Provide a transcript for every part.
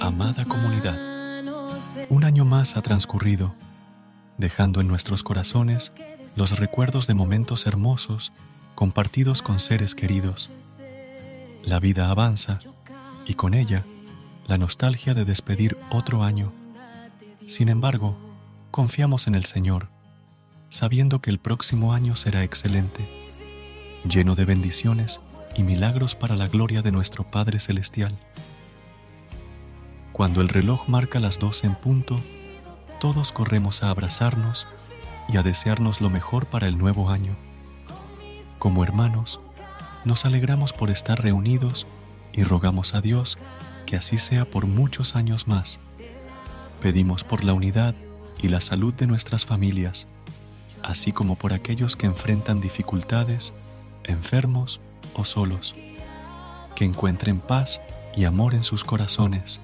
Amada comunidad, un año más ha transcurrido, dejando en nuestros corazones los recuerdos de momentos hermosos compartidos con seres queridos. La vida avanza y con ella la nostalgia de despedir otro año. Sin embargo, confiamos en el Señor, sabiendo que el próximo año será excelente, lleno de bendiciones y milagros para la gloria de nuestro Padre Celestial. Cuando el reloj marca las doce en punto, todos corremos a abrazarnos y a desearnos lo mejor para el nuevo año. Como hermanos, nos alegramos por estar reunidos y rogamos a Dios que así sea por muchos años más. Pedimos por la unidad y la salud de nuestras familias, así como por aquellos que enfrentan dificultades, enfermos o solos, que encuentren paz y amor en sus corazones.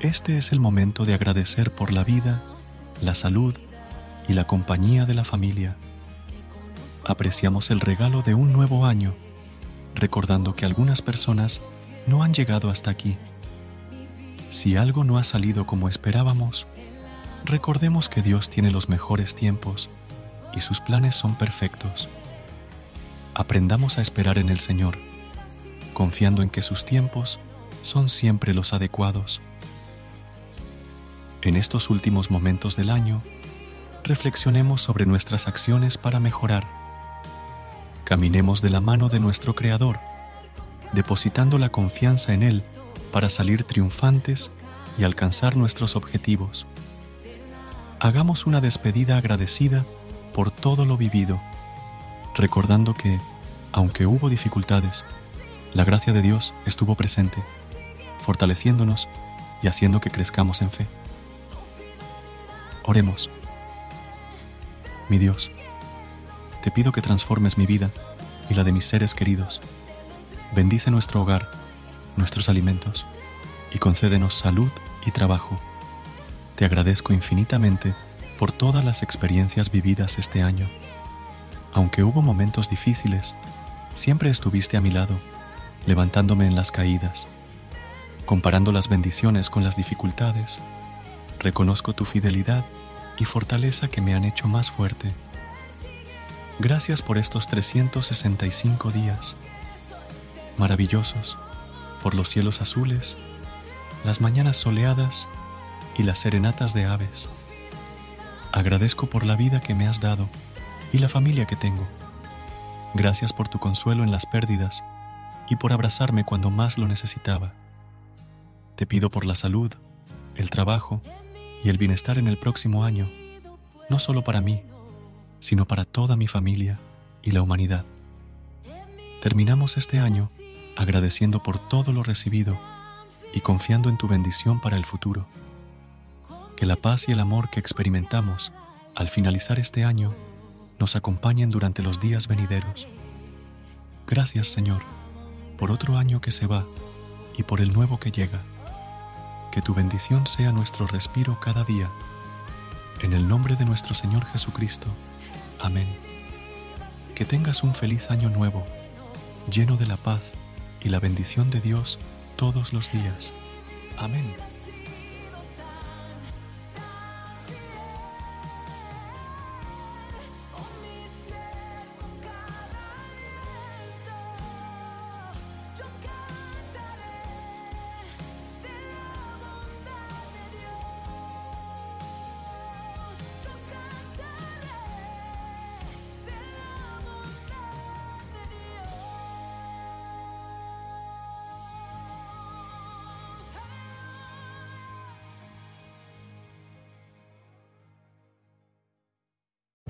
Este es el momento de agradecer por la vida, la salud y la compañía de la familia. Apreciamos el regalo de un nuevo año, recordando que algunas personas no han llegado hasta aquí. Si algo no ha salido como esperábamos, recordemos que Dios tiene los mejores tiempos y sus planes son perfectos. Aprendamos a esperar en el Señor, confiando en que sus tiempos son siempre los adecuados. En estos últimos momentos del año, reflexionemos sobre nuestras acciones para mejorar. Caminemos de la mano de nuestro Creador, depositando la confianza en Él para salir triunfantes y alcanzar nuestros objetivos. Hagamos una despedida agradecida por todo lo vivido, recordando que, aunque hubo dificultades, la gracia de Dios estuvo presente, fortaleciéndonos y haciendo que crezcamos en fe. Oremos. Mi Dios, te pido que transformes mi vida y la de mis seres queridos. Bendice nuestro hogar, nuestros alimentos y concédenos salud y trabajo. Te agradezco infinitamente por todas las experiencias vividas este año. Aunque hubo momentos difíciles, siempre estuviste a mi lado, levantándome en las caídas. Comparando las bendiciones con las dificultades, reconozco tu fidelidad y fortaleza que me han hecho más fuerte. Gracias por estos 365 días maravillosos, por los cielos azules, las mañanas soleadas y las serenatas de aves. Agradezco por la vida que me has dado y la familia que tengo. Gracias por tu consuelo en las pérdidas y por abrazarme cuando más lo necesitaba. Te pido por la salud, el trabajo y el bienestar en el próximo año, no solo para mí, sino para toda mi familia y la humanidad. Terminamos este año agradeciendo por todo lo recibido y confiando en tu bendición para el futuro. Que la paz y el amor que experimentamos al finalizar este año nos acompañen durante los días venideros. Gracias Señor por otro año que se va y por el nuevo que llega. Que tu bendición sea nuestro respiro cada día. En el nombre de nuestro Señor Jesucristo. Amén. Que tengas un feliz año nuevo, lleno de la paz y la bendición de Dios todos los días. Amén.